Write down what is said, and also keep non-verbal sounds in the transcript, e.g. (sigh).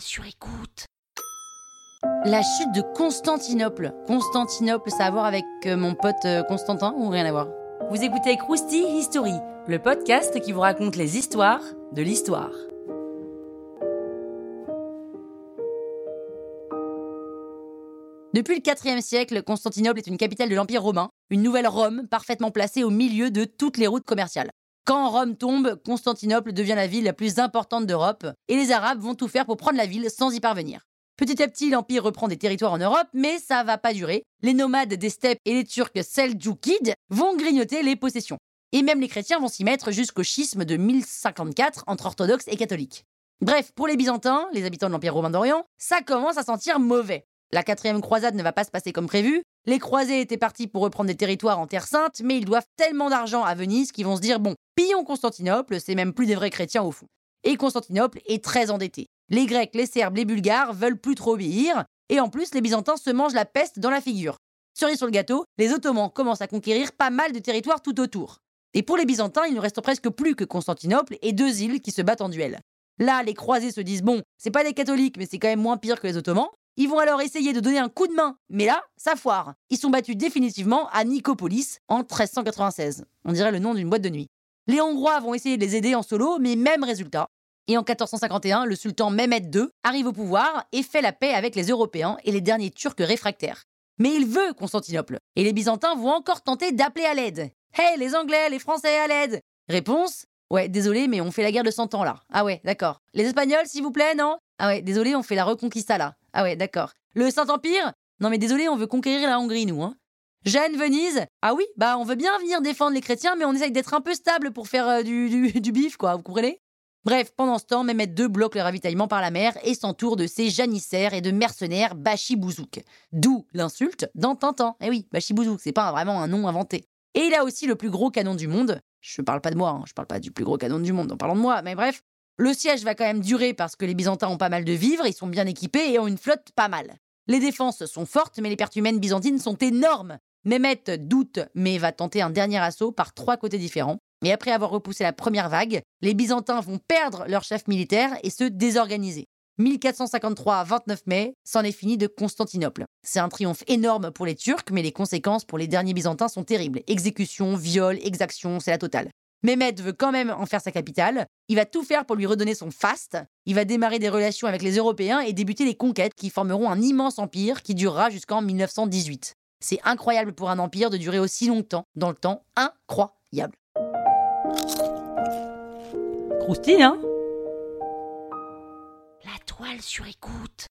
sur écoute. La chute de Constantinople. Constantinople, ça a à voir avec euh, mon pote euh, Constantin ou rien à voir? Vous écoutez Krusty History, le podcast qui vous raconte les histoires de l'histoire. Depuis le IVe siècle, Constantinople est une capitale de l'Empire romain, une nouvelle Rome parfaitement placée au milieu de toutes les routes commerciales. Quand Rome tombe, Constantinople devient la ville la plus importante d'Europe, et les Arabes vont tout faire pour prendre la ville sans y parvenir. Petit à petit, l'Empire reprend des territoires en Europe, mais ça va pas durer. Les nomades des steppes et les Turcs seljoukides vont grignoter les possessions. Et même les chrétiens vont s'y mettre jusqu'au schisme de 1054 entre orthodoxes et catholiques. Bref, pour les Byzantins, les habitants de l'Empire romain d'Orient, ça commence à sentir mauvais. La quatrième croisade ne va pas se passer comme prévu. Les croisés étaient partis pour reprendre des territoires en Terre Sainte, mais ils doivent tellement d'argent à Venise qu'ils vont se dire bon, pillons Constantinople, c'est même plus des vrais chrétiens au fond. Et Constantinople est très endetté. Les Grecs, les Serbes, les Bulgares veulent plus trop obéir, et en plus les Byzantins se mangent la peste dans la figure. Cerise sur le gâteau, les Ottomans commencent à conquérir pas mal de territoires tout autour. Et pour les Byzantins, il ne reste presque plus que Constantinople et deux îles qui se battent en duel. Là, les croisés se disent bon, c'est pas des catholiques, mais c'est quand même moins pire que les Ottomans. Ils vont alors essayer de donner un coup de main, mais là, ça foire. Ils sont battus définitivement à Nicopolis en 1396. On dirait le nom d'une boîte de nuit. Les Hongrois vont essayer de les aider en solo, mais même résultat. Et en 1451, le sultan Mehmed II arrive au pouvoir et fait la paix avec les Européens et les derniers Turcs réfractaires. Mais il veut Constantinople, et les Byzantins vont encore tenter d'appeler à l'aide. Hey, les Anglais, les Français, à l'aide Réponse Ouais, désolé, mais on fait la guerre de 100 ans là. Ah ouais, d'accord. Les Espagnols, s'il vous plaît, non? Ah ouais, désolé, on fait la reconquista là. Ah ouais, d'accord. Le Saint-Empire? Non mais désolé, on veut conquérir la Hongrie, nous, hein. Gênes, Venise? Ah oui, bah on veut bien venir défendre les chrétiens, mais on essaye d'être un peu stable pour faire euh, du, du, (laughs) du bif, quoi, vous comprenez? Bref, pendant ce temps, Mehmed II bloque le ravitaillement par la mer et s'entoure de ses janissaires et de mercenaires bachibouzouk. D'où l'insulte dans Tintin. Eh oui, bachibouzouk, c'est pas vraiment un nom inventé. Et il a aussi le plus gros canon du monde. Je parle pas de moi, hein, je parle pas du plus gros canon du monde en parlant de moi, mais bref. Le siège va quand même durer parce que les Byzantins ont pas mal de vivres, ils sont bien équipés et ont une flotte pas mal. Les défenses sont fortes, mais les pertes humaines byzantines sont énormes. Mehmet doute, mais va tenter un dernier assaut par trois côtés différents. Et après avoir repoussé la première vague, les Byzantins vont perdre leur chef militaire et se désorganiser. 1453, 29 mai, c'en est fini de Constantinople. C'est un triomphe énorme pour les Turcs, mais les conséquences pour les derniers Byzantins sont terribles. Exécution, viol, exaction, c'est la totale. Mehmed veut quand même en faire sa capitale. Il va tout faire pour lui redonner son faste. Il va démarrer des relations avec les Européens et débuter les conquêtes qui formeront un immense empire qui durera jusqu'en 1918. C'est incroyable pour un empire de durer aussi longtemps, dans le temps incroyable. Croustille, hein? La toile sur écoute.